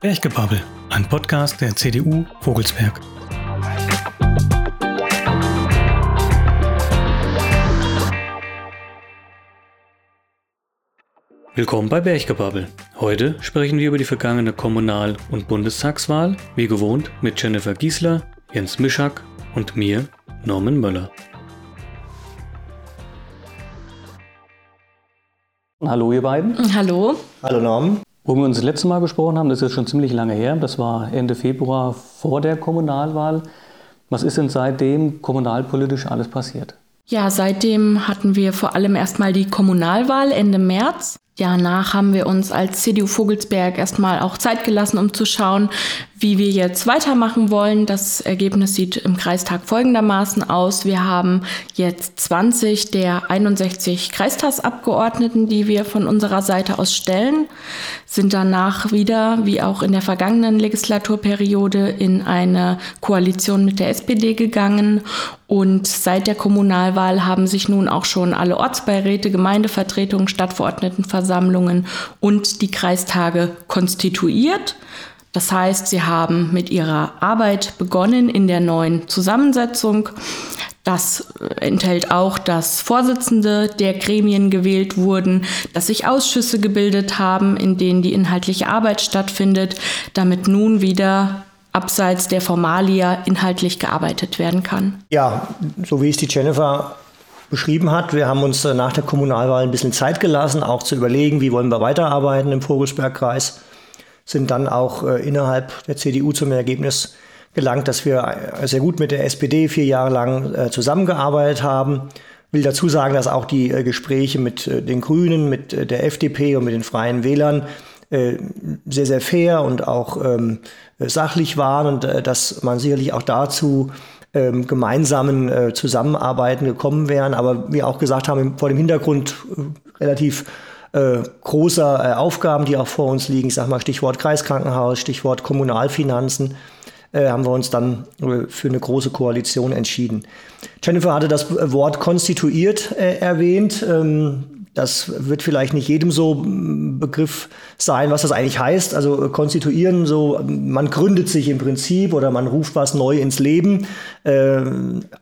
Berchgebabbel, ein Podcast der CDU Vogelsberg. Willkommen bei Berchgebabbel. Heute sprechen wir über die vergangene Kommunal- und Bundestagswahl, wie gewohnt mit Jennifer Giesler, Jens Mischak und mir, Norman Möller. Hallo ihr beiden. Hallo. Hallo Norman. Wo wir uns das letzte Mal gesprochen haben, das ist jetzt schon ziemlich lange her, das war Ende Februar vor der Kommunalwahl. Was ist denn seitdem kommunalpolitisch alles passiert? Ja, seitdem hatten wir vor allem erstmal die Kommunalwahl Ende März. Danach haben wir uns als CDU Vogelsberg erstmal auch Zeit gelassen, um zu schauen, wie wir jetzt weitermachen wollen. Das Ergebnis sieht im Kreistag folgendermaßen aus. Wir haben jetzt 20 der 61 Kreistagsabgeordneten, die wir von unserer Seite aus stellen, sind danach wieder, wie auch in der vergangenen Legislaturperiode, in eine Koalition mit der SPD gegangen. Und seit der Kommunalwahl haben sich nun auch schon alle Ortsbeiräte, Gemeindevertretungen, Stadtverordnetenversammlungen und die Kreistage konstituiert. Das heißt, sie haben mit ihrer Arbeit begonnen in der neuen Zusammensetzung. Das enthält auch, dass Vorsitzende der Gremien gewählt wurden, dass sich Ausschüsse gebildet haben, in denen die inhaltliche Arbeit stattfindet, damit nun wieder abseits der Formalia inhaltlich gearbeitet werden kann. Ja, so wie es die Jennifer beschrieben hat, wir haben uns nach der Kommunalwahl ein bisschen Zeit gelassen, auch zu überlegen, wie wollen wir weiterarbeiten im Vogelsbergkreis sind dann auch äh, innerhalb der CDU zum Ergebnis gelangt, dass wir äh, sehr gut mit der SPD vier Jahre lang äh, zusammengearbeitet haben. Will dazu sagen, dass auch die äh, Gespräche mit äh, den Grünen, mit äh, der FDP und mit den Freien Wählern sehr, sehr fair und auch ähm, sachlich waren und dass man sicherlich auch dazu ähm, gemeinsamen Zusammenarbeiten gekommen wären. Aber wir auch gesagt haben, vor dem Hintergrund relativ äh, großer äh, Aufgaben, die auch vor uns liegen. Ich sage mal Stichwort Kreiskrankenhaus, Stichwort Kommunalfinanzen, äh, haben wir uns dann äh, für eine große Koalition entschieden. Jennifer hatte das Wort konstituiert äh, erwähnt. Ähm, das wird vielleicht nicht jedem so Begriff sein, was das eigentlich heißt. Also konstituieren, so man gründet sich im Prinzip oder man ruft was neu ins Leben. Äh,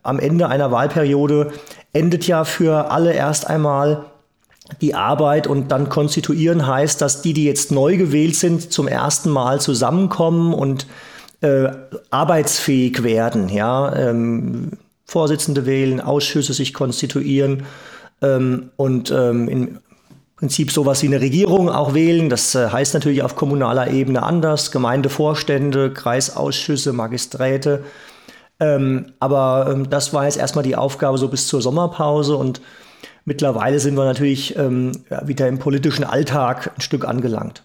am Ende einer Wahlperiode endet ja für alle erst einmal die Arbeit und dann konstituieren heißt, dass die, die jetzt neu gewählt sind, zum ersten Mal zusammenkommen und äh, arbeitsfähig werden. Ja? Ähm, Vorsitzende wählen, Ausschüsse sich konstituieren ähm, und ähm, im Prinzip sowas wie eine Regierung auch wählen. Das äh, heißt natürlich auf kommunaler Ebene anders. Gemeindevorstände, Kreisausschüsse, Magisträte. Ähm, aber ähm, das war jetzt erstmal die Aufgabe so bis zur Sommerpause und Mittlerweile sind wir natürlich ähm, wieder im politischen Alltag ein Stück angelangt.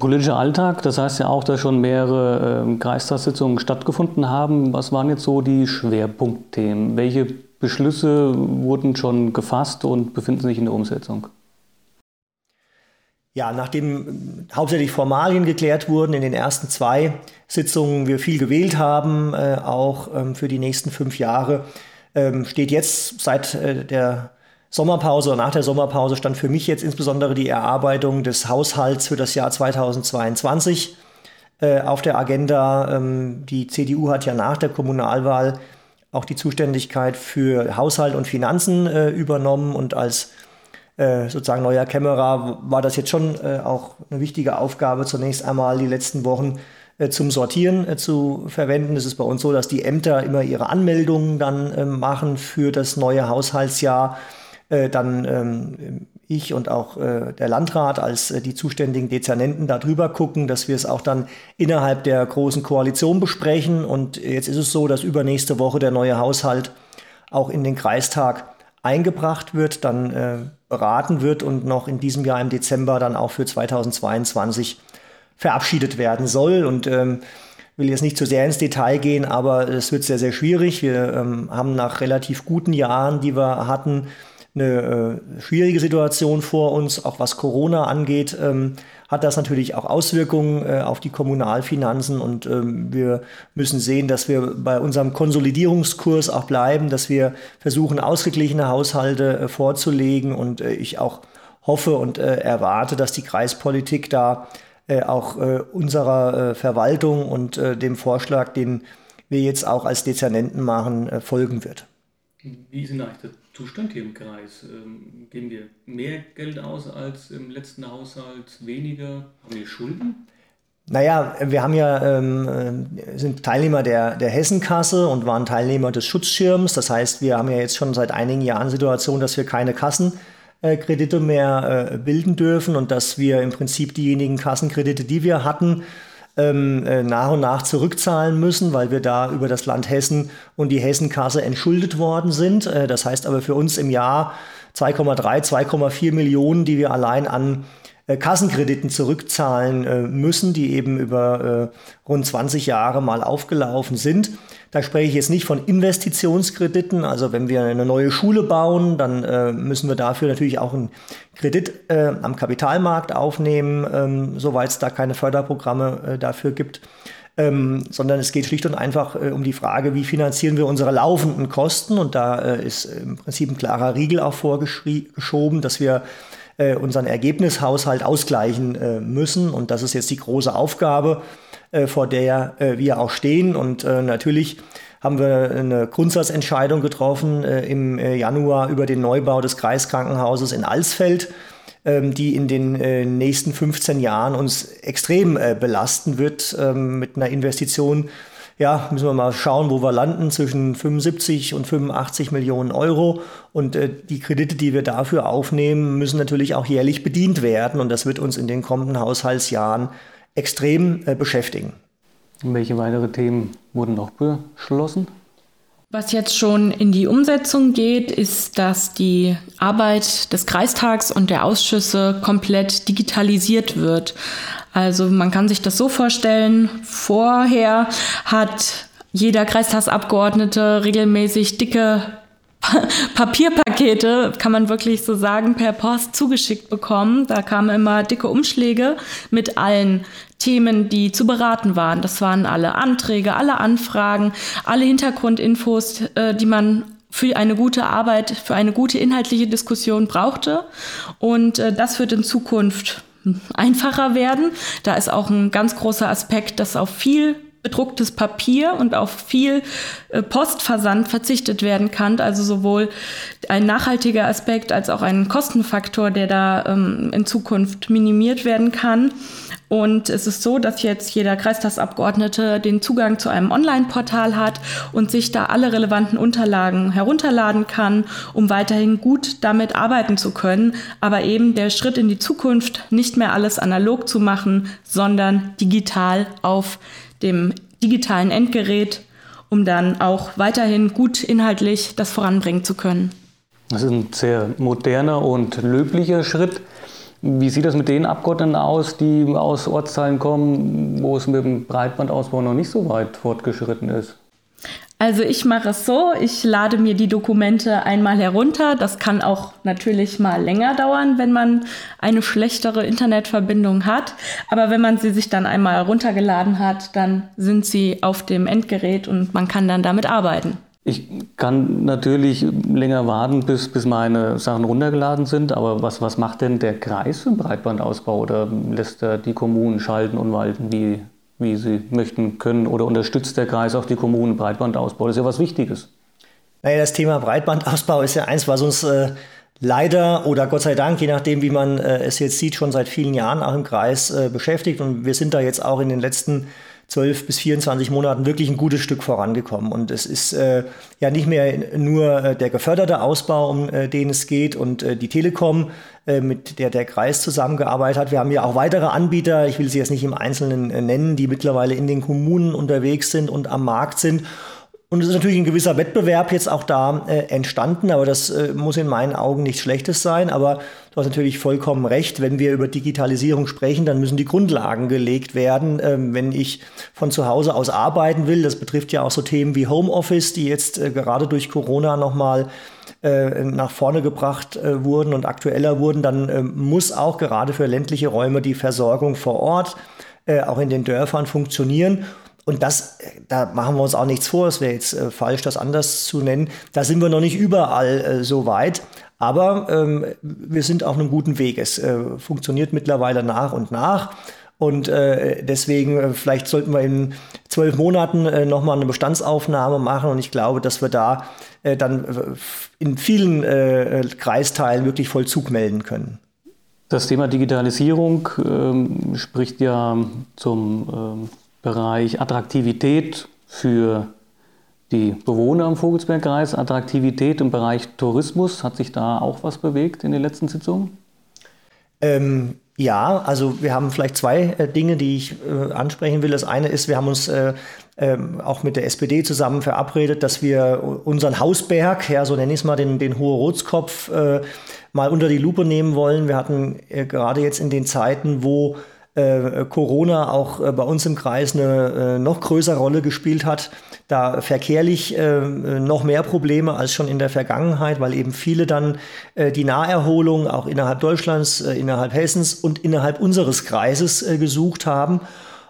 Politischer Alltag, das heißt ja auch, dass schon mehrere äh, Kreistagssitzungen stattgefunden haben. Was waren jetzt so die Schwerpunktthemen? Welche Beschlüsse wurden schon gefasst und befinden sich in der Umsetzung? Ja, nachdem hauptsächlich Formalien geklärt wurden in den ersten zwei Sitzungen, wir viel gewählt haben, äh, auch ähm, für die nächsten fünf Jahre, ähm, steht jetzt seit äh, der Sommerpause oder nach der Sommerpause stand für mich jetzt insbesondere die Erarbeitung des Haushalts für das Jahr 2022 äh, auf der Agenda. Ähm, die CDU hat ja nach der Kommunalwahl auch die Zuständigkeit für Haushalt und Finanzen äh, übernommen und als äh, sozusagen neuer Kämmerer war das jetzt schon äh, auch eine wichtige Aufgabe, zunächst einmal die letzten Wochen zum Sortieren äh, zu verwenden. Es ist bei uns so, dass die Ämter immer ihre Anmeldungen dann ähm, machen für das neue Haushaltsjahr. Äh, dann ähm, ich und auch der Landrat als die zuständigen Dezernenten darüber gucken, dass wir es auch dann innerhalb der großen Koalition besprechen. Und jetzt ist es so, dass übernächste Woche der neue Haushalt auch in den Kreistag eingebracht wird, dann beraten wird und noch in diesem Jahr im Dezember dann auch für 2022 verabschiedet werden soll. Und ähm, will jetzt nicht zu sehr ins Detail gehen, aber es wird sehr, sehr schwierig. Wir ähm, haben nach relativ guten Jahren, die wir hatten, eine äh, schwierige Situation vor uns, auch was Corona angeht. Ähm, hat das natürlich auch Auswirkungen äh, auf die Kommunalfinanzen und ähm, wir müssen sehen, dass wir bei unserem Konsolidierungskurs auch bleiben, dass wir versuchen, ausgeglichene Haushalte äh, vorzulegen und äh, ich auch hoffe und äh, erwarte, dass die Kreispolitik da äh, auch äh, unserer Verwaltung und dem Vorschlag, den wir jetzt auch als Dezernenten machen, folgen wird. Wie sind eigentlich Zustand hier im Kreis? Ähm, geben wir mehr Geld aus als im letzten Haushalt, weniger? Haben wir Schulden? Naja, wir haben ja, ähm, äh, sind Teilnehmer der, der Hessenkasse und waren Teilnehmer des Schutzschirms. Das heißt, wir haben ja jetzt schon seit einigen Jahren Situation, dass wir keine Kassenkredite mehr äh, bilden dürfen und dass wir im Prinzip diejenigen Kassenkredite, die wir hatten, ähm, äh, nach und nach zurückzahlen müssen, weil wir da über das Land Hessen und die Hessenkasse entschuldet worden sind. Äh, das heißt aber für uns im Jahr 2,3, 2,4 Millionen, die wir allein an äh, Kassenkrediten zurückzahlen äh, müssen, die eben über äh, rund 20 Jahre mal aufgelaufen sind. Da spreche ich jetzt nicht von Investitionskrediten. Also wenn wir eine neue Schule bauen, dann äh, müssen wir dafür natürlich auch einen Kredit äh, am Kapitalmarkt aufnehmen, ähm, soweit es da keine Förderprogramme äh, dafür gibt. Ähm, sondern es geht schlicht und einfach äh, um die Frage, wie finanzieren wir unsere laufenden Kosten. Und da äh, ist im Prinzip ein klarer Riegel auch vorgeschoben, dass wir äh, unseren Ergebnishaushalt ausgleichen müssen. Und das ist jetzt die große Aufgabe äh, vor der äh, wir auch stehen. Und äh, natürlich haben wir eine Grundsatzentscheidung getroffen im Januar über den Neubau des Kreiskrankenhauses in Alsfeld ähm, die in den nächsten 15 Jahren uns extrem belasten wird ähm, mit einer Investition. Ja, müssen wir mal schauen, wo wir landen, zwischen 75 und 85 Millionen Euro. Und die Kredite, die wir dafür aufnehmen, müssen natürlich auch jährlich bedient werden. Und das wird uns in den kommenden Haushaltsjahren extrem äh, beschäftigen. Welche weitere Themen wurden noch beschlossen? Was jetzt schon in die Umsetzung geht, ist, dass die Arbeit des Kreistags und der Ausschüsse komplett digitalisiert wird. Also man kann sich das so vorstellen, vorher hat jeder Kreistagsabgeordnete regelmäßig dicke Papierpakete, kann man wirklich so sagen, per Post zugeschickt bekommen. Da kamen immer dicke Umschläge mit allen Themen, die zu beraten waren. Das waren alle Anträge, alle Anfragen, alle Hintergrundinfos, äh, die man für eine gute Arbeit, für eine gute inhaltliche Diskussion brauchte. Und äh, das wird in Zukunft einfacher werden. Da ist auch ein ganz großer Aspekt, dass auf viel bedrucktes Papier und auf viel äh, Postversand verzichtet werden kann. Also sowohl ein nachhaltiger Aspekt als auch ein Kostenfaktor, der da ähm, in Zukunft minimiert werden kann. Und es ist so, dass jetzt jeder Kreistagsabgeordnete den Zugang zu einem Online-Portal hat und sich da alle relevanten Unterlagen herunterladen kann, um weiterhin gut damit arbeiten zu können. Aber eben der Schritt in die Zukunft, nicht mehr alles analog zu machen, sondern digital auf dem digitalen Endgerät, um dann auch weiterhin gut inhaltlich das voranbringen zu können. Das ist ein sehr moderner und löblicher Schritt. Wie sieht das mit den Abgeordneten aus, die aus Ortsteilen kommen, wo es mit dem Breitbandausbau noch nicht so weit fortgeschritten ist? Also ich mache es so, ich lade mir die Dokumente einmal herunter. Das kann auch natürlich mal länger dauern, wenn man eine schlechtere Internetverbindung hat. Aber wenn man sie sich dann einmal heruntergeladen hat, dann sind sie auf dem Endgerät und man kann dann damit arbeiten. Ich kann natürlich länger warten, bis, bis meine Sachen runtergeladen sind, aber was, was macht denn der Kreis im Breitbandausbau oder lässt er die Kommunen schalten und walten? Wie, wie sie möchten können oder unterstützt der Kreis auch die Kommunen Breitbandausbau? Das ist ja was Wichtiges. Naja, das Thema Breitbandausbau ist ja eins, was uns äh, leider oder Gott sei Dank, je nachdem, wie man äh, es jetzt sieht, schon seit vielen Jahren auch im Kreis äh, beschäftigt. Und wir sind da jetzt auch in den letzten 12 bis 24 Monaten wirklich ein gutes Stück vorangekommen. Und es ist äh, ja nicht mehr nur äh, der geförderte Ausbau, um äh, den es geht, und äh, die Telekom, äh, mit der der Kreis zusammengearbeitet hat. Wir haben ja auch weitere Anbieter, ich will sie jetzt nicht im Einzelnen äh, nennen, die mittlerweile in den Kommunen unterwegs sind und am Markt sind. Und es ist natürlich ein gewisser Wettbewerb jetzt auch da äh, entstanden, aber das äh, muss in meinen Augen nichts Schlechtes sein. Aber du hast natürlich vollkommen recht, wenn wir über Digitalisierung sprechen, dann müssen die Grundlagen gelegt werden. Ähm, wenn ich von zu Hause aus arbeiten will, das betrifft ja auch so Themen wie Homeoffice, die jetzt äh, gerade durch Corona nochmal äh, nach vorne gebracht äh, wurden und aktueller wurden, dann äh, muss auch gerade für ländliche Räume die Versorgung vor Ort, äh, auch in den Dörfern funktionieren. Und das, da machen wir uns auch nichts vor, es wäre jetzt äh, falsch, das anders zu nennen. Da sind wir noch nicht überall äh, so weit. Aber ähm, wir sind auf einem guten Weg. Es funktioniert mittlerweile nach und nach. Und äh, deswegen, äh, vielleicht sollten wir in zwölf Monaten äh, nochmal eine Bestandsaufnahme machen. Und ich glaube, dass wir da äh, dann äh, in vielen äh, Kreisteilen wirklich Vollzug melden können. Das Thema Digitalisierung ähm, spricht ja zum ähm, Bereich Attraktivität für die Bewohner im Vogelsbergkreis, Attraktivität im Bereich Tourismus. Hat sich da auch was bewegt in den letzten Sitzungen? Ähm, ja, also wir haben vielleicht zwei äh, Dinge, die ich äh, ansprechen will. Das eine ist, wir haben uns äh, ähm, auch mit der SPD zusammen verabredet, dass wir unseren Hausberg, ja, so nenne ich es mal, den, den Hohe Rotskopf, äh, mal unter die Lupe nehmen wollen. Wir hatten äh, gerade jetzt in den Zeiten, wo äh, Corona auch äh, bei uns im Kreis eine äh, noch größere Rolle gespielt hat, da verkehrlich äh, noch mehr Probleme als schon in der Vergangenheit, weil eben viele dann äh, die Naherholung auch innerhalb Deutschlands, äh, innerhalb Hessens und innerhalb unseres Kreises gesucht haben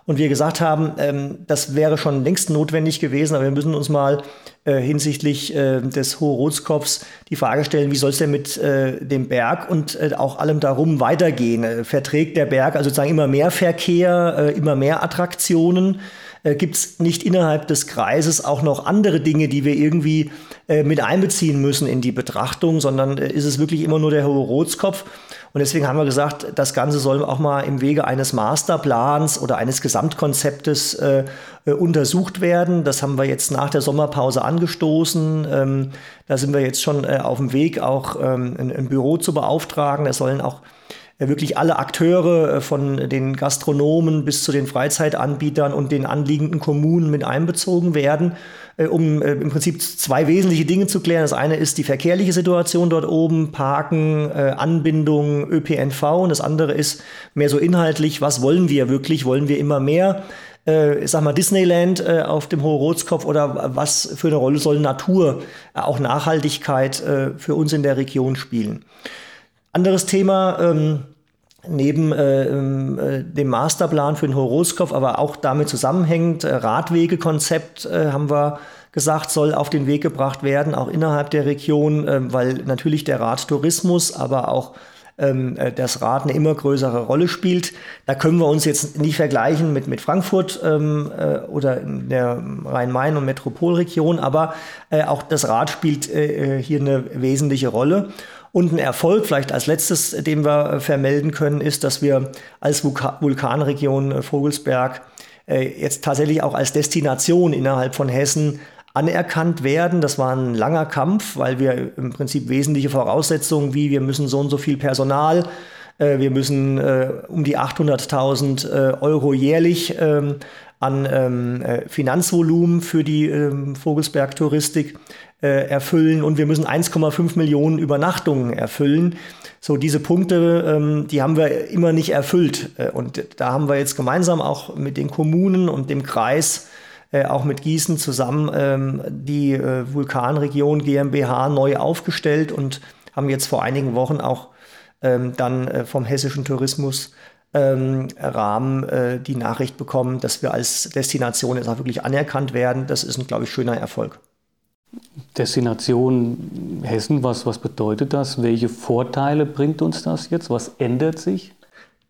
und wir gesagt haben, ähm, das wäre schon längst notwendig gewesen, aber wir müssen uns mal äh, hinsichtlich äh, des Hohe-Rotskopfs die Frage stellen, wie soll es denn mit äh, dem Berg und äh, auch allem darum weitergehen? Äh, verträgt der Berg also sozusagen immer mehr Verkehr, äh, immer mehr Attraktionen? Gibt es nicht innerhalb des Kreises auch noch andere Dinge, die wir irgendwie mit einbeziehen müssen in die Betrachtung, sondern ist es wirklich immer nur der Hohe Rotskopf? Und deswegen haben wir gesagt, das Ganze soll auch mal im Wege eines Masterplans oder eines Gesamtkonzeptes äh, äh, untersucht werden. Das haben wir jetzt nach der Sommerpause angestoßen. Ähm, da sind wir jetzt schon äh, auf dem Weg, auch ähm, ein, ein, Büro zu beauftragen. Es sollen auch wirklich alle Akteure äh, von den Gastronomen bis zu den Freizeitanbietern und den anliegenden Kommunen mit einbezogen werden äh, um äh, im Prinzip zwei wesentliche Dinge zu klären. Das eine ist die verkehrliche Situation dort oben, Parken, äh, Anbindung, ÖPNV und das andere ist mehr so inhaltlich, was wollen wir wirklich? Wollen wir immer mehr? ich sag mal, Disneyland auf dem Hohe Rotskopf oder was für eine Rolle soll Natur, auch Nachhaltigkeit für uns in der Region spielen? Anderes Thema, ähm, neben äh, ähm, äh, dem Masterplan für den Horoskop, aber auch damit zusammenhängend, äh, Radwegekonzept äh, haben wir gesagt, soll auf den Weg gebracht werden, auch innerhalb der Region, äh, weil natürlich der Radtourismus, aber auch ähm, äh, das Rad eine immer größere Rolle spielt. Da können wir uns jetzt nicht vergleichen mit, mit Frankfurt ähm, äh, oder in der Rhein-Main- und Metropolregion, aber äh, auch das Rad spielt äh, hier eine wesentliche Rolle. Und ein Erfolg, vielleicht als letztes, den wir äh, vermelden können, ist, dass wir als Vulkanregion äh, Vogelsberg äh, jetzt tatsächlich auch als Destination innerhalb von Hessen anerkannt werden. Das war ein langer Kampf, weil wir im Prinzip wesentliche Voraussetzungen wie wir müssen so und so viel Personal, wir müssen um die 800.000 Euro jährlich ähm, an ähm, Finanzvolumen für die ähm, Vogelsberg-Touristik äh, erfüllen und wir müssen 1,5 Millionen Übernachtungen erfüllen. So, diese Punkte, ähm, die haben wir immer nicht erfüllt. Äh, und da haben wir jetzt gemeinsam auch mit den Kommunen und dem Kreis, äh, auch mit Gießen zusammen, ähm, die äh, Vulkanregion GmbH neu aufgestellt und haben jetzt vor einigen Wochen auch ähm, dann äh, vom hessischen Tourismus Rahmen äh, die Nachricht bekommen, dass wir als Destination jetzt auch wirklich anerkannt werden. Das ist ein, glaube ich, schöner Erfolg. Destination Hessen, was, was bedeutet das? Welche Vorteile bringt uns das jetzt? Was ändert sich?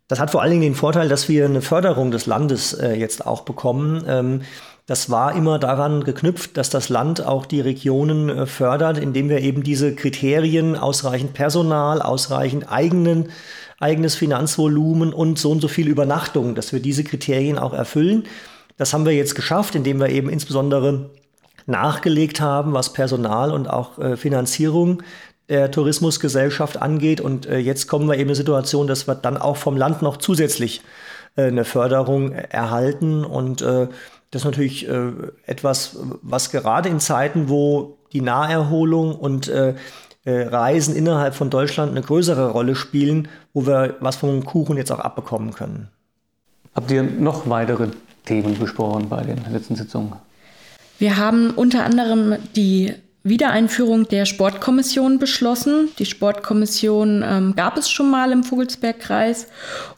Das hat vor allen Dingen den Vorteil, dass wir eine Förderung des Landes äh, jetzt auch bekommen. Ähm, das war immer daran geknüpft, dass das Land auch die Regionen äh, fördert, indem wir eben diese Kriterien, ausreichend Personal, ausreichend eigenen, eigenes Finanzvolumen und so und so viel Übernachtung, dass wir diese Kriterien auch erfüllen. Das haben wir jetzt geschafft, indem wir eben insbesondere nachgelegt haben, was Personal und auch äh, Finanzierung der Tourismusgesellschaft angeht. Und äh, jetzt kommen wir eben in eine Situation, dass wir dann auch vom Land noch zusätzlich äh, eine Förderung erhalten. Und äh, das ist natürlich äh, etwas, was gerade in Zeiten, wo die Naherholung und äh, Reisen innerhalb von Deutschland eine größere Rolle spielen, wo wir was vom Kuchen jetzt auch abbekommen können. Habt ihr noch weitere Themen besprochen bei den letzten Sitzungen? Wir haben unter anderem die Wiedereinführung der Sportkommission beschlossen. Die Sportkommission ähm, gab es schon mal im Vogelsbergkreis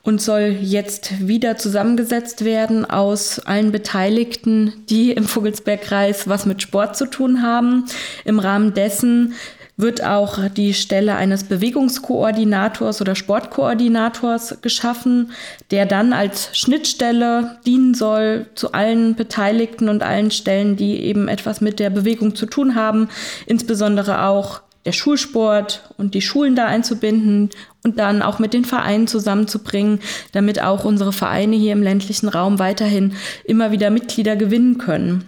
und soll jetzt wieder zusammengesetzt werden aus allen Beteiligten, die im Vogelsbergkreis was mit Sport zu tun haben. Im Rahmen dessen wird auch die Stelle eines Bewegungskoordinators oder Sportkoordinators geschaffen, der dann als Schnittstelle dienen soll zu allen Beteiligten und allen Stellen, die eben etwas mit der Bewegung zu tun haben, insbesondere auch der Schulsport und die Schulen da einzubinden und dann auch mit den Vereinen zusammenzubringen, damit auch unsere Vereine hier im ländlichen Raum weiterhin immer wieder Mitglieder gewinnen können.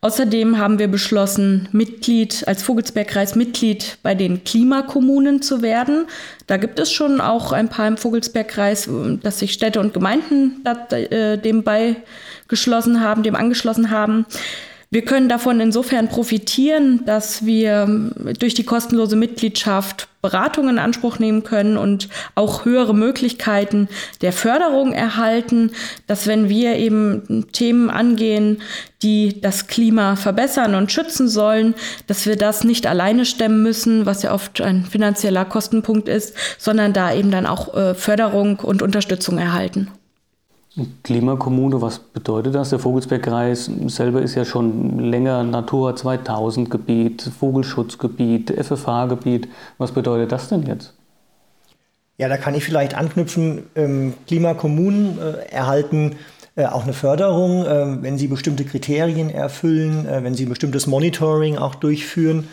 Außerdem haben wir beschlossen, Mitglied als Vogelsbergkreis Mitglied bei den Klimakommunen zu werden. Da gibt es schon auch ein paar im Vogelsbergkreis, dass sich Städte und Gemeinden äh, dem beigeschlossen haben, dem angeschlossen haben. Wir können davon insofern profitieren, dass wir durch die kostenlose Mitgliedschaft Beratung in Anspruch nehmen können und auch höhere Möglichkeiten der Förderung erhalten, dass wenn wir eben Themen angehen, die das Klima verbessern und schützen sollen, dass wir das nicht alleine stemmen müssen, was ja oft ein finanzieller Kostenpunkt ist, sondern da eben dann auch äh, Förderung und Unterstützung erhalten. Klimakommune, was bedeutet das? Der Vogelsbergkreis selber ist ja schon länger Natura 2000 Gebiet, Vogelschutzgebiet, FFH-Gebiet. Was bedeutet das denn jetzt? Ja, da kann ich vielleicht anknüpfen. Ähm, Klimakommunen äh, erhalten äh, auch eine Förderung, äh, wenn sie bestimmte Kriterien erfüllen, wenn sie ein bestimmtes Monitoring auch durchführen.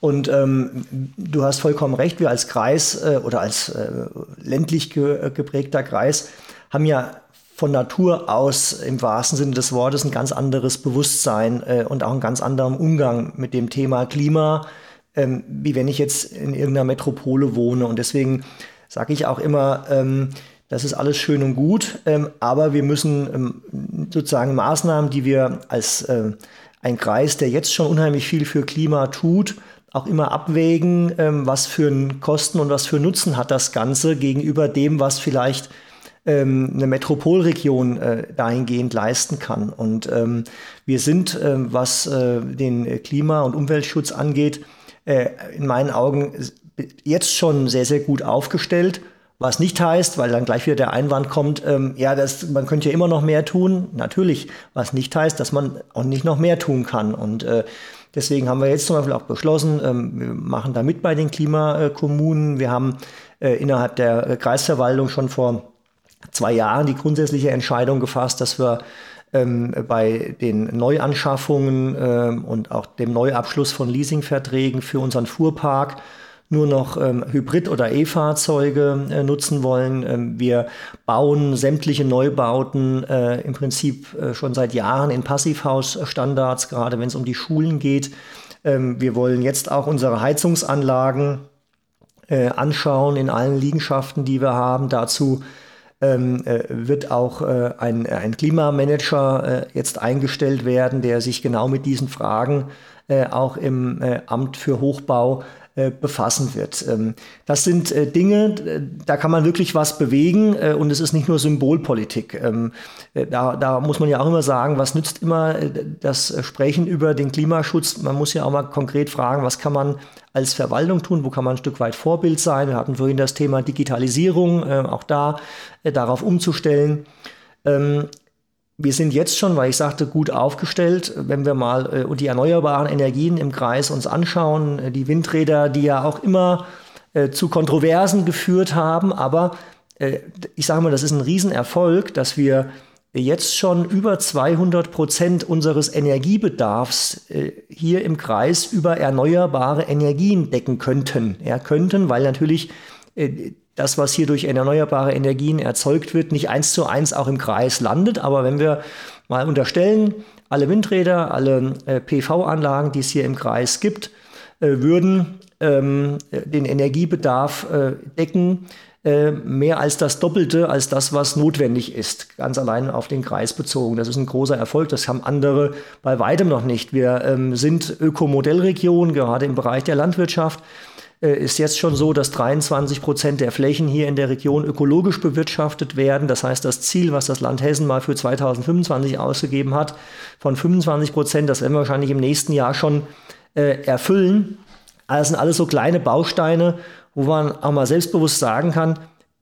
Und ähm, du hast vollkommen recht, wir als Kreis äh, oder als äh, ländlich ge geprägter Kreis haben ja von Natur aus im wahrsten Sinne des Wortes ein ganz anderes Bewusstsein äh, und auch einen ganz anderen Umgang mit dem Thema Klima, ähm, wie wenn ich jetzt in irgendeiner Metropole wohne. Und deswegen sage ich auch immer, ähm, das ist alles schön und gut, ähm, aber wir müssen ähm, sozusagen Maßnahmen, die wir als äh, ein Kreis, der jetzt schon unheimlich viel für Klima tut, auch immer abwägen, ähm, was für einen Kosten und was für Nutzen hat das Ganze gegenüber dem, was vielleicht ähm, eine Metropolregion äh, dahingehend leisten kann. Und ähm, wir sind, ähm, was äh, den Klima- und Umweltschutz angeht, äh, in meinen Augen jetzt schon sehr, sehr gut aufgestellt. Was nicht heißt, weil dann gleich wieder der Einwand kommt, ähm, ja, das, man könnte ja immer noch mehr tun. Natürlich, was nicht heißt, dass man auch nicht noch mehr tun kann. Und äh, deswegen haben wir jetzt zum Beispiel auch beschlossen, ähm, wir machen da mit bei den Klimakommunen. Wir haben äh, innerhalb der Kreisverwaltung schon vor zwei Jahren die grundsätzliche Entscheidung gefasst, dass wir ähm, bei den Neuanschaffungen ähm, und auch dem Neuabschluss von Leasingverträgen für unseren Fuhrpark nur noch ähm, Hybrid- oder E-Fahrzeuge äh, nutzen wollen. Ähm, wir bauen sämtliche Neubauten äh, im Prinzip äh, schon seit Jahren in Passivhausstandards, gerade wenn es um die Schulen geht. Ähm, wir wollen jetzt auch unsere Heizungsanlagen äh, anschauen in allen Liegenschaften, die wir haben. Dazu ähm, äh, wird auch äh, ein, ein Klimamanager äh, jetzt eingestellt werden, der sich genau mit diesen Fragen äh, auch im äh, Amt für Hochbau äh, befassen wird. Ähm, das sind äh, Dinge, da kann man wirklich was bewegen äh, und es ist nicht nur Symbolpolitik. Ähm, da, da muss man ja auch immer sagen, was nützt immer das Sprechen über den Klimaschutz? Man muss ja auch mal konkret fragen, was kann man als Verwaltung tun, wo kann man ein Stück weit Vorbild sein. Wir hatten vorhin das Thema Digitalisierung, auch da darauf umzustellen. Ähm, wir sind jetzt schon, weil ich sagte, gut aufgestellt, wenn wir mal äh, die erneuerbaren Energien im Kreis uns anschauen, äh, die Windräder, die ja auch immer äh, zu Kontroversen geführt haben, aber äh, ich sage mal, das ist ein Riesenerfolg, dass wir jetzt schon über 200 Prozent unseres Energiebedarfs äh, hier im Kreis über erneuerbare Energien decken könnten. Ja, könnten, weil natürlich äh, das, was hier durch erneuerbare Energien erzeugt wird, nicht eins zu eins auch im Kreis landet. Aber wenn wir mal unterstellen, alle Windräder, alle äh, PV-Anlagen, die es hier im Kreis gibt, äh, würden ähm, den Energiebedarf äh, decken, äh, mehr als das Doppelte als das, was notwendig ist, ganz allein auf den Kreis bezogen. Das ist ein großer Erfolg, das haben andere bei weitem noch nicht. Wir ähm, sind Ökomodellregion, gerade im Bereich der Landwirtschaft. Äh, ist jetzt schon so, dass 23 Prozent der Flächen hier in der Region ökologisch bewirtschaftet werden. Das heißt, das Ziel, was das Land Hessen mal für 2025 ausgegeben hat, von 25 Prozent, das werden wir wahrscheinlich im nächsten Jahr schon äh, erfüllen. Das sind alles so kleine Bausteine, wo man auch mal selbstbewusst sagen kann,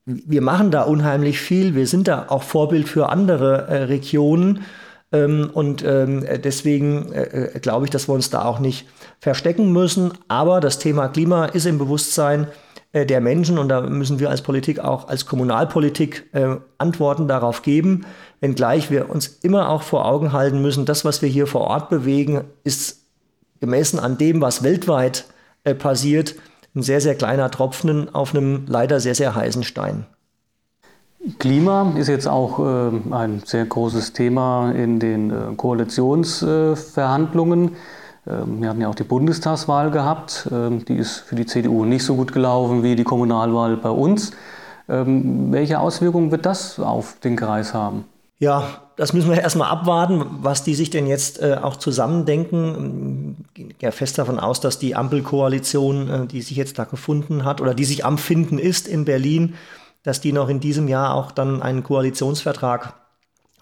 wir machen da unheimlich viel, wir sind da auch Vorbild für andere äh, Regionen. Ähm, und ähm, deswegen äh, äh, glaube ich, dass wir uns da auch nicht verstecken müssen. Aber das Thema Klima ist im Bewusstsein äh, der Menschen und da müssen wir als Politik auch als Kommunalpolitik äh, Antworten darauf geben, wenngleich wir uns immer auch vor Augen halten müssen, das, was wir hier vor Ort bewegen, ist gemessen an dem, was weltweit äh, passiert, ein sehr, sehr kleiner Tropfen auf einem leider sehr, sehr heißen Stein. Klima ist jetzt auch äh, ein sehr großes Thema in den äh, Koalitionsverhandlungen. Ähm, wir hatten ja auch die Bundestagswahl gehabt. Ähm, die ist für die CDU nicht so gut gelaufen wie die Kommunalwahl bei uns. Ähm, welche Auswirkungen wird das auf den Kreis haben? Ja, das müssen wir erstmal abwarten, was die sich denn jetzt äh, auch zusammendenken. Ich gehe fest davon aus, dass die Ampelkoalition, die sich jetzt da gefunden hat oder die sich am Finden ist in Berlin, dass die noch in diesem Jahr auch dann einen Koalitionsvertrag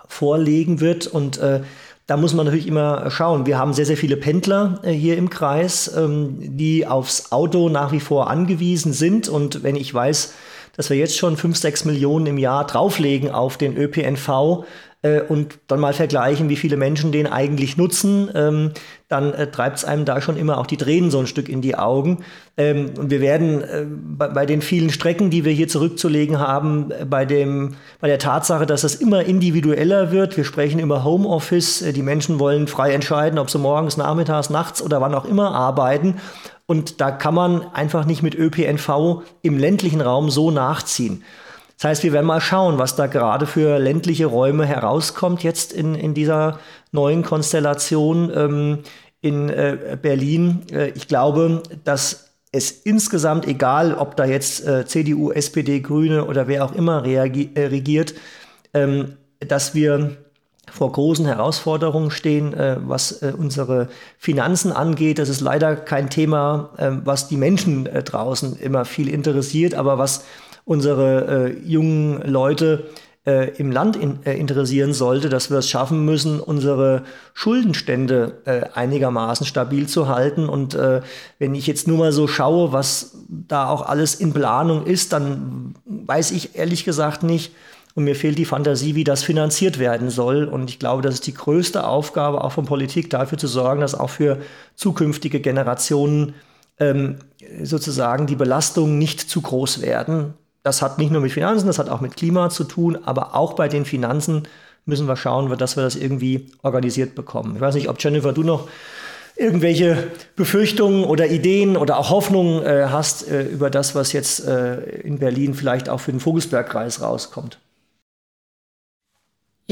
vorlegen wird. Und äh, da muss man natürlich immer schauen. Wir haben sehr, sehr viele Pendler äh, hier im Kreis, ähm, die aufs Auto nach wie vor angewiesen sind. Und wenn ich weiß, dass wir jetzt schon 5, 6 Millionen im Jahr drauflegen auf den ÖPNV, äh, und dann mal vergleichen, wie viele Menschen den eigentlich nutzen, ähm, dann äh, treibt es einem da schon immer auch die Tränen so ein Stück in die Augen. Ähm, und wir werden äh, bei, bei, den vielen Strecken, die wir hier zurückzulegen haben, äh, bei, dem, bei der Tatsache, dass es immer individueller wird. Wir sprechen über Homeoffice. Äh, die Menschen wollen frei entscheiden, ob sie morgens, nachmittags, nachts oder wann auch immer arbeiten. Und da kann man einfach nicht mit ÖPNV im ländlichen Raum so nachziehen. Das heißt, wir werden mal schauen, was da gerade für ländliche Räume herauskommt jetzt in, in dieser neuen Konstellation ähm, in äh, Berlin. Äh, ich glaube, dass es insgesamt, egal ob da jetzt äh, CDU, SPD, Grüne oder wer auch immer äh, regiert, ähm, dass wir vor großen Herausforderungen stehen, äh, was äh, unsere Finanzen angeht. Das ist leider kein Thema, äh, was die Menschen äh, draußen immer viel interessiert, aber was unsere äh, jungen Leute äh, im Land in, äh, interessieren sollte, dass wir es schaffen müssen, unsere Schuldenstände äh, einigermaßen stabil zu halten. Und äh, wenn ich jetzt nur mal so schaue, was da auch alles in Planung ist, dann weiß ich ehrlich gesagt nicht, und mir fehlt die Fantasie, wie das finanziert werden soll. Und ich glaube, das ist die größte Aufgabe auch von Politik, dafür zu sorgen, dass auch für zukünftige Generationen ähm, sozusagen die Belastungen nicht zu groß werden. Das hat nicht nur mit Finanzen, das hat auch mit Klima zu tun, aber auch bei den Finanzen müssen wir schauen, dass wir das irgendwie organisiert bekommen. Ich weiß nicht, ob Jennifer, du noch irgendwelche Befürchtungen oder Ideen oder auch Hoffnungen äh, hast äh, über das, was jetzt äh, in Berlin vielleicht auch für den Vogelsbergkreis rauskommt.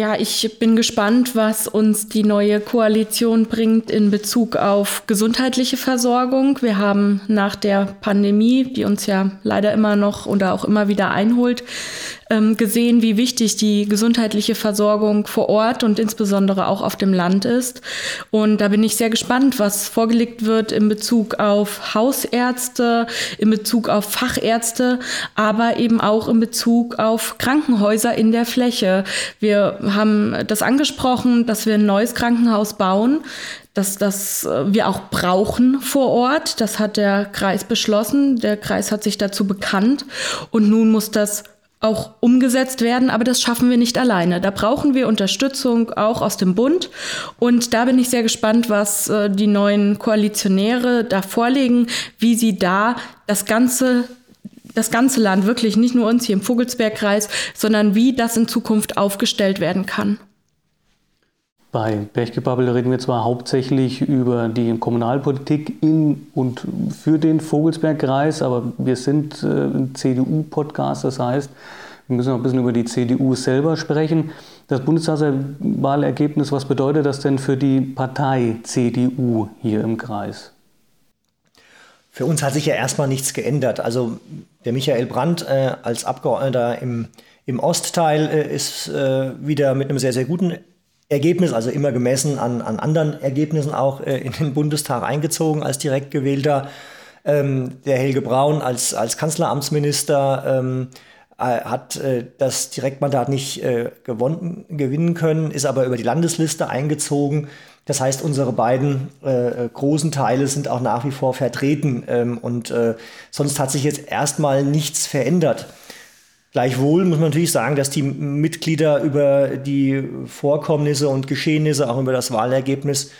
Ja, ich bin gespannt, was uns die neue Koalition bringt in Bezug auf gesundheitliche Versorgung. Wir haben nach der Pandemie, die uns ja leider immer noch oder auch immer wieder einholt, ähm, gesehen, wie wichtig die gesundheitliche Versorgung vor Ort und insbesondere auch auf dem Land ist. Und da bin ich sehr gespannt, was vorgelegt wird in Bezug auf Hausärzte, in Bezug auf Fachärzte, aber eben auch in Bezug auf Krankenhäuser in der Fläche. Wir haben das angesprochen, dass wir ein neues Krankenhaus bauen dass das äh, wir auch brauchen vor Ort. Das hat der Kreis beschlossen. Der Kreis hat sich dazu bekannt. Und nun muss das auch umgesetzt werden, aber das schaffen wir nicht alleine. Da brauchen wir Unterstützung auch aus dem Bund. Und da bin ich sehr gespannt, was äh, die neuen Koalitionäre da vorlegen, wie sie da das ganze das ganze Land, wirklich nicht nur uns hier im Vogelsbergkreis, sondern wie das in Zukunft aufgestellt werden kann. Bei Berchgebabbel reden wir zwar hauptsächlich über die Kommunalpolitik in und für den Vogelsbergkreis, aber wir sind äh, ein CDU-Podcast, das heißt, wir müssen auch ein bisschen über die CDU selber sprechen. Das Bundestagswahlergebnis, was bedeutet das denn für die Partei CDU hier im Kreis? Für uns hat sich ja erstmal nichts geändert. Also der Michael Brandt äh, als Abgeordneter im, im Ostteil äh, ist äh, wieder mit einem sehr, sehr guten Ergebnis, also immer gemessen an, an anderen Ergebnissen auch äh, in den Bundestag eingezogen als direkt gewählter. Ähm, der Helge Braun als, als Kanzleramtsminister ähm, äh, hat äh, das Direktmandat nicht äh, gewonnen, gewinnen können, ist aber über die Landesliste eingezogen. Das heißt, unsere beiden äh, großen Teile sind auch nach wie vor vertreten ähm, und äh, sonst hat sich jetzt erstmal nichts verändert. Gleichwohl muss man natürlich sagen, dass die Mitglieder über die Vorkommnisse und Geschehnisse, auch über das Wahlergebnis,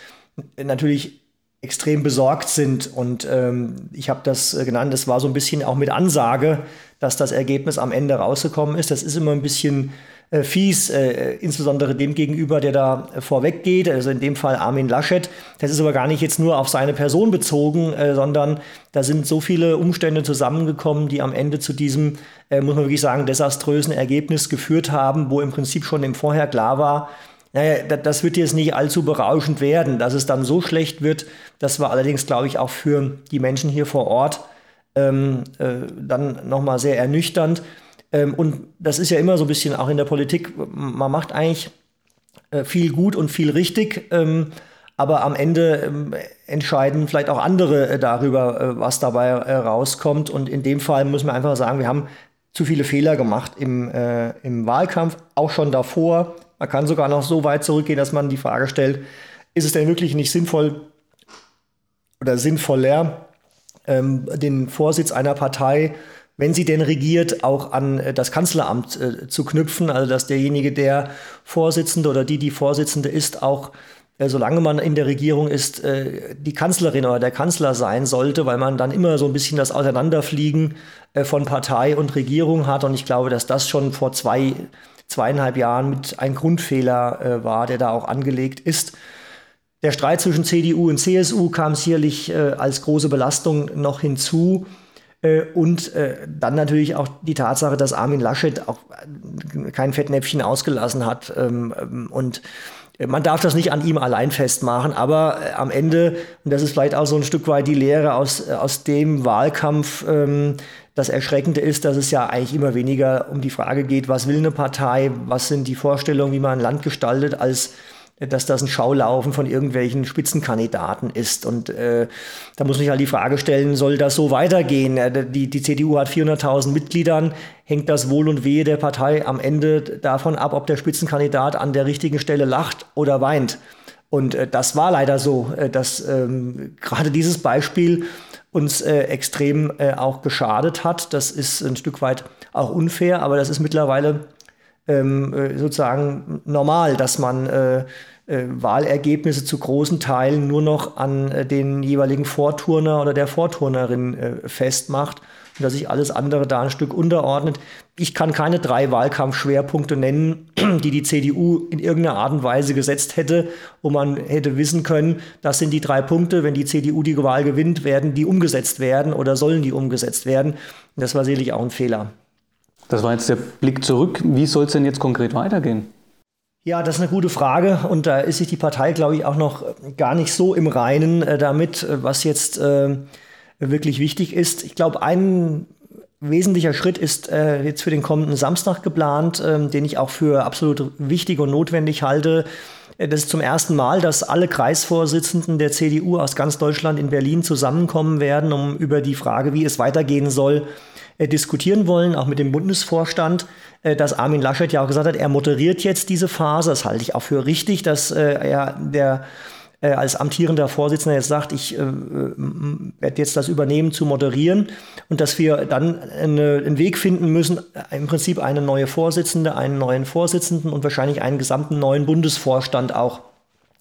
natürlich extrem besorgt sind. Und ähm, ich habe das äh, genannt, das war so ein bisschen auch mit Ansage, dass das Ergebnis am Ende rausgekommen ist. Das ist immer ein bisschen äh, fies, äh, insbesondere dem gegenüber, der da äh, vorweg geht, also in dem Fall Armin Laschet. Das ist aber gar nicht jetzt nur auf seine Person bezogen, äh, sondern da sind so viele Umstände zusammengekommen, die am Ende zu diesem, äh, muss man wirklich sagen, desaströsen Ergebnis geführt haben, wo im Prinzip schon im Vorher klar war, naja, das wird jetzt nicht allzu berauschend werden. Dass es dann so schlecht wird, das war allerdings, glaube ich, auch für die Menschen hier vor Ort ähm, äh, dann nochmal sehr ernüchternd. Ähm, und das ist ja immer so ein bisschen auch in der Politik, man macht eigentlich äh, viel gut und viel richtig. Ähm, aber am Ende ähm, entscheiden vielleicht auch andere äh, darüber, äh, was dabei äh, rauskommt. Und in dem Fall müssen wir einfach sagen, wir haben zu viele Fehler gemacht im, äh, im Wahlkampf, auch schon davor. Man kann sogar noch so weit zurückgehen, dass man die Frage stellt, ist es denn wirklich nicht sinnvoll oder sinnvoller, ähm, den Vorsitz einer Partei, wenn sie denn regiert, auch an äh, das Kanzleramt äh, zu knüpfen, also dass derjenige, der Vorsitzende oder die, die Vorsitzende ist, auch äh, solange man in der Regierung ist, äh, die Kanzlerin oder der Kanzler sein sollte, weil man dann immer so ein bisschen das Auseinanderfliegen von Partei und Regierung hat. Und ich glaube, dass das schon vor zwei zweieinhalb Jahren mit ein Grundfehler äh, war, der da auch angelegt ist. Der Streit zwischen CDU und CSU kam sicherlich äh, als große Belastung noch hinzu. Äh, und äh, dann natürlich auch die Tatsache, dass Armin Laschet auch äh, kein Fettnäpfchen ausgelassen hat. Ähm, ähm, und man darf das nicht an ihm allein festmachen, aber äh, am Ende, und das ist vielleicht auch so ein Stück weit die Lehre aus, aus dem Wahlkampf, ähm, das Erschreckende ist, dass es ja eigentlich immer weniger um die Frage geht, was will eine Partei, was sind die Vorstellungen, wie man ein Land gestaltet, als dass das ein Schaulaufen von irgendwelchen Spitzenkandidaten ist. Und äh, da muss man sich halt die Frage stellen, soll das so weitergehen? Äh, die, die CDU hat 400.000 Mitgliedern. Hängt das Wohl und Wehe der Partei am Ende davon ab, ob der Spitzenkandidat an der richtigen Stelle lacht oder weint? Und äh, das war leider so, äh, dass ähm, gerade dieses Beispiel uns äh, extrem äh, auch geschadet hat. Das ist ein Stück weit auch unfair, aber das ist mittlerweile ähm, äh, sozusagen normal, dass man äh, äh, Wahlergebnisse zu großen Teilen nur noch an äh, den jeweiligen Vorturner oder der Vorturnerin äh, festmacht dass sich alles andere da ein Stück unterordnet. Ich kann keine drei Wahlkampfschwerpunkte nennen, die die CDU in irgendeiner Art und Weise gesetzt hätte, wo man hätte wissen können, das sind die drei Punkte, wenn die CDU die Wahl gewinnt, werden die umgesetzt werden oder sollen die umgesetzt werden. das war sicherlich auch ein Fehler. Das war jetzt der Blick zurück. Wie soll es denn jetzt konkret weitergehen? Ja, das ist eine gute Frage und da ist sich die Partei, glaube ich, auch noch gar nicht so im Reinen äh, damit, äh, was jetzt äh, wirklich wichtig ist. Ich glaube, ein wesentlicher Schritt ist äh, jetzt für den kommenden Samstag geplant, ähm, den ich auch für absolut wichtig und notwendig halte. Äh, das ist zum ersten Mal, dass alle Kreisvorsitzenden der CDU aus ganz Deutschland in Berlin zusammenkommen werden, um über die Frage, wie es weitergehen soll, äh, diskutieren wollen, auch mit dem Bundesvorstand, äh, dass Armin Laschet ja auch gesagt hat, er moderiert jetzt diese Phase. Das halte ich auch für richtig, dass äh, er der äh, als amtierender Vorsitzender jetzt sagt, ich äh, werde jetzt das übernehmen zu moderieren und dass wir dann eine, einen Weg finden müssen, äh, im Prinzip eine neue Vorsitzende, einen neuen Vorsitzenden und wahrscheinlich einen gesamten neuen Bundesvorstand auch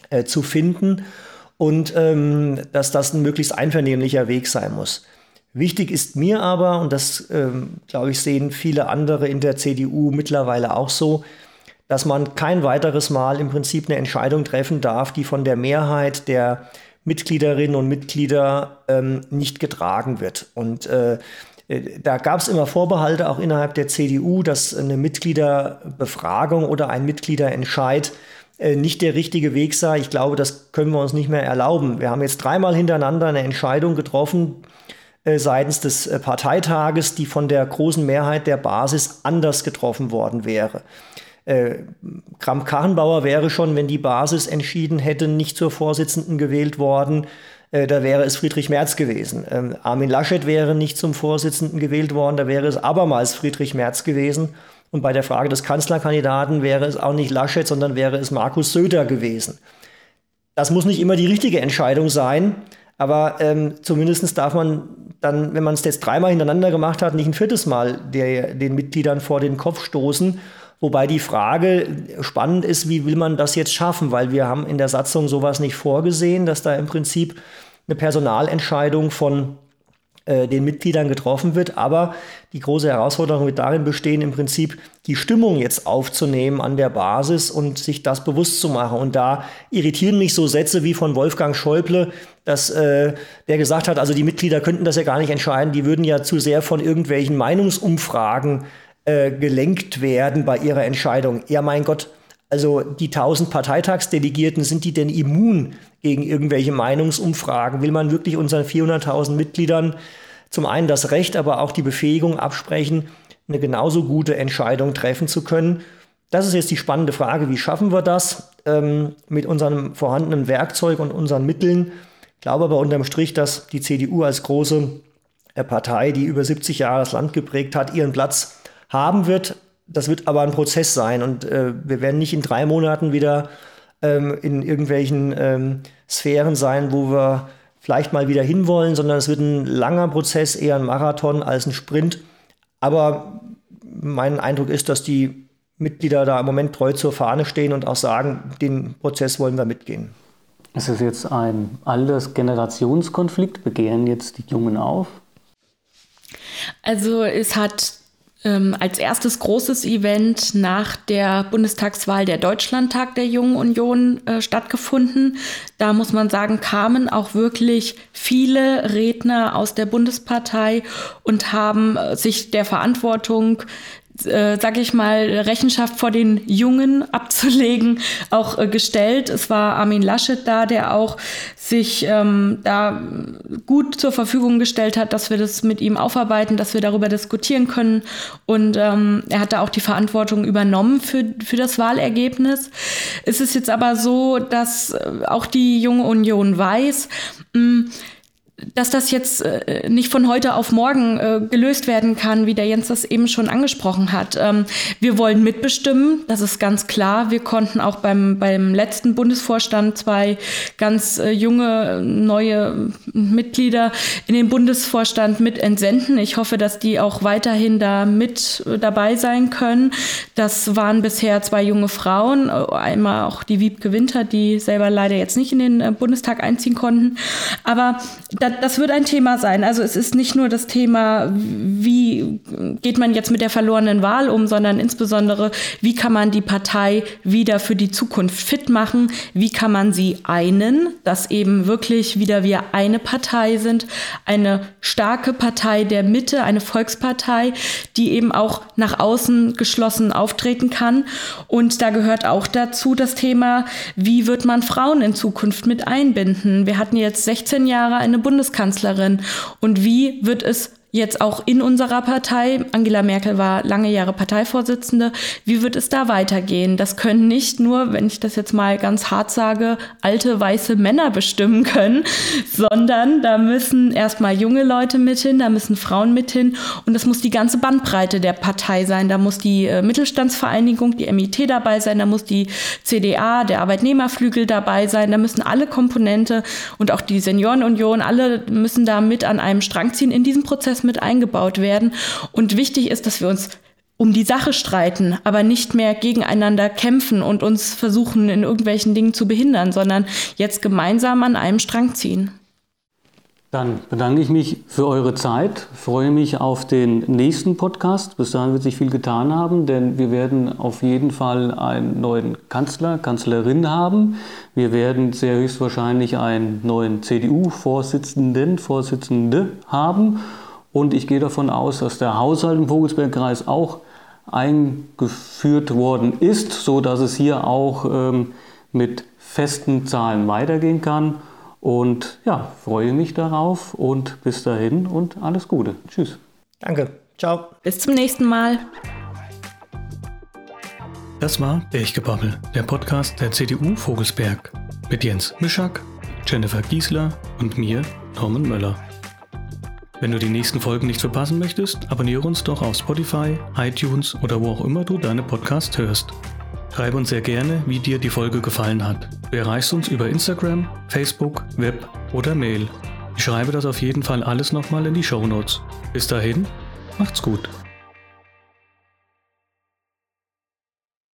äh, zu finden und ähm, dass das ein möglichst einvernehmlicher Weg sein muss. Wichtig ist mir aber, und das ähm, glaube ich sehen viele andere in der CDU mittlerweile auch so, dass man kein weiteres Mal im Prinzip eine Entscheidung treffen darf, die von der Mehrheit der Mitgliederinnen und Mitglieder ähm, nicht getragen wird. Und äh, äh da gab es immer Vorbehalte auch innerhalb der CDU, dass eine Mitgliederbefragung oder ein Mitgliederentscheid äh, nicht der richtige Weg sei. Ich glaube, das können wir uns nicht mehr erlauben. Wir haben jetzt dreimal hintereinander eine Entscheidung getroffen, äh, seitens des äh, Parteitages, die von der großen Mehrheit der Basis anders getroffen worden wäre. Äh, Kramp-Karrenbauer wäre schon, wenn die Basis entschieden hätte, nicht zur Vorsitzenden gewählt worden. Äh, da wäre es Friedrich Merz gewesen. Ähm, Armin Laschet wäre nicht zum Vorsitzenden gewählt worden, da wäre es abermals Friedrich Merz gewesen. Und bei der Frage des Kanzlerkandidaten wäre es auch nicht Laschet, sondern wäre es Markus Söder gewesen. Das muss nicht immer die richtige Entscheidung sein, aber ähm, zumindest darf man dann, wenn man es jetzt dreimal hintereinander gemacht hat, nicht ein viertes Mal der, den Mitgliedern vor den Kopf stoßen. Wobei die Frage spannend ist, wie will man das jetzt schaffen? Weil wir haben in der Satzung sowas nicht vorgesehen, dass da im Prinzip eine Personalentscheidung von äh, den Mitgliedern getroffen wird. Aber die große Herausforderung wird darin bestehen, im Prinzip die Stimmung jetzt aufzunehmen an der Basis und sich das bewusst zu machen. Und da irritieren mich so Sätze wie von Wolfgang Schäuble, dass äh, der gesagt hat, also die Mitglieder könnten das ja gar nicht entscheiden, die würden ja zu sehr von irgendwelchen Meinungsumfragen äh, gelenkt werden bei ihrer Entscheidung. Ja, mein Gott, also die 1000 Parteitagsdelegierten, sind die denn immun gegen irgendwelche Meinungsumfragen? Will man wirklich unseren 400.000 Mitgliedern zum einen das Recht, aber auch die Befähigung absprechen, eine genauso gute Entscheidung treffen zu können? Das ist jetzt die spannende Frage, wie schaffen wir das ähm, mit unserem vorhandenen Werkzeug und unseren Mitteln? Ich glaube aber unterm Strich, dass die CDU als große äh, Partei, die über 70 Jahre das Land geprägt hat, ihren Platz haben wird. Das wird aber ein Prozess sein und äh, wir werden nicht in drei Monaten wieder ähm, in irgendwelchen ähm, Sphären sein, wo wir vielleicht mal wieder hinwollen, sondern es wird ein langer Prozess, eher ein Marathon als ein Sprint. Aber mein Eindruck ist, dass die Mitglieder da im Moment treu zur Fahne stehen und auch sagen, den Prozess wollen wir mitgehen. Ist es jetzt ein Alters-Generationskonflikt? Begehren jetzt die Jungen auf? Also es hat ähm, als erstes großes Event nach der Bundestagswahl der Deutschlandtag der Jungen Union äh, stattgefunden. Da muss man sagen, kamen auch wirklich viele Redner aus der Bundespartei und haben äh, sich der Verantwortung äh, sag ich mal, Rechenschaft vor den Jungen abzulegen, auch äh, gestellt. Es war Armin Laschet da, der auch sich ähm, da gut zur Verfügung gestellt hat, dass wir das mit ihm aufarbeiten, dass wir darüber diskutieren können. Und ähm, er hat da auch die Verantwortung übernommen für, für das Wahlergebnis. Es ist jetzt aber so, dass äh, auch die junge Union weiß, mh, hm, dass das jetzt äh, nicht von heute auf morgen äh, gelöst werden kann, wie der Jens das eben schon angesprochen hat. Ähm, wir wollen mitbestimmen, das ist ganz klar. Wir konnten auch beim, beim letzten Bundesvorstand zwei ganz äh, junge, neue Mitglieder in den Bundesvorstand mit entsenden. Ich hoffe, dass die auch weiterhin da mit dabei sein können. Das waren bisher zwei junge Frauen, einmal auch die Wiebke Winter, die selber leider jetzt nicht in den Bundestag einziehen konnten. Aber da das wird ein Thema sein. Also es ist nicht nur das Thema, wie geht man jetzt mit der verlorenen Wahl um, sondern insbesondere, wie kann man die Partei wieder für die Zukunft fit machen? Wie kann man sie einen, dass eben wirklich wieder wir eine Partei sind, eine starke Partei der Mitte, eine Volkspartei, die eben auch nach außen geschlossen auftreten kann. Und da gehört auch dazu das Thema, wie wird man Frauen in Zukunft mit einbinden? Wir hatten jetzt 16 Jahre eine Bundes Bundeskanzlerin? Und wie wird es jetzt auch in unserer Partei. Angela Merkel war lange Jahre Parteivorsitzende. Wie wird es da weitergehen? Das können nicht nur, wenn ich das jetzt mal ganz hart sage, alte weiße Männer bestimmen können, sondern da müssen erstmal junge Leute mit hin, da müssen Frauen mit hin und das muss die ganze Bandbreite der Partei sein. Da muss die äh, Mittelstandsvereinigung, die MIT dabei sein, da muss die CDA, der Arbeitnehmerflügel dabei sein, da müssen alle Komponente und auch die Seniorenunion, alle müssen da mit an einem Strang ziehen in diesem Prozess Prozess mit eingebaut werden. Und wichtig ist, dass wir uns um die Sache streiten, aber nicht mehr gegeneinander kämpfen und uns versuchen, in irgendwelchen Dingen zu behindern, sondern jetzt gemeinsam an einem Strang ziehen. Dann bedanke ich mich für eure Zeit, freue mich auf den nächsten Podcast. Bis dahin wird sich viel getan haben, denn wir werden auf jeden Fall einen neuen Kanzler, Kanzlerin haben. Wir werden sehr höchstwahrscheinlich einen neuen CDU-Vorsitzenden, Vorsitzende haben. Und ich gehe davon aus, dass der Haushalt im Vogelsbergkreis auch eingeführt worden ist, so dass es hier auch ähm, mit festen Zahlen weitergehen kann. Und ja, freue mich darauf und bis dahin und alles Gute. Tschüss. Danke. Ciao. Bis zum nächsten Mal. Das war Berggebabbel, der Podcast der CDU Vogelsberg mit Jens Mischak, Jennifer Giesler und mir, Norman Möller. Wenn du die nächsten Folgen nicht verpassen möchtest, abonniere uns doch auf Spotify, iTunes oder wo auch immer du deine Podcasts hörst. Schreibe uns sehr gerne, wie dir die Folge gefallen hat. Du erreichst uns über Instagram, Facebook, Web oder Mail. Ich schreibe das auf jeden Fall alles nochmal in die Show Notes. Bis dahin, macht's gut.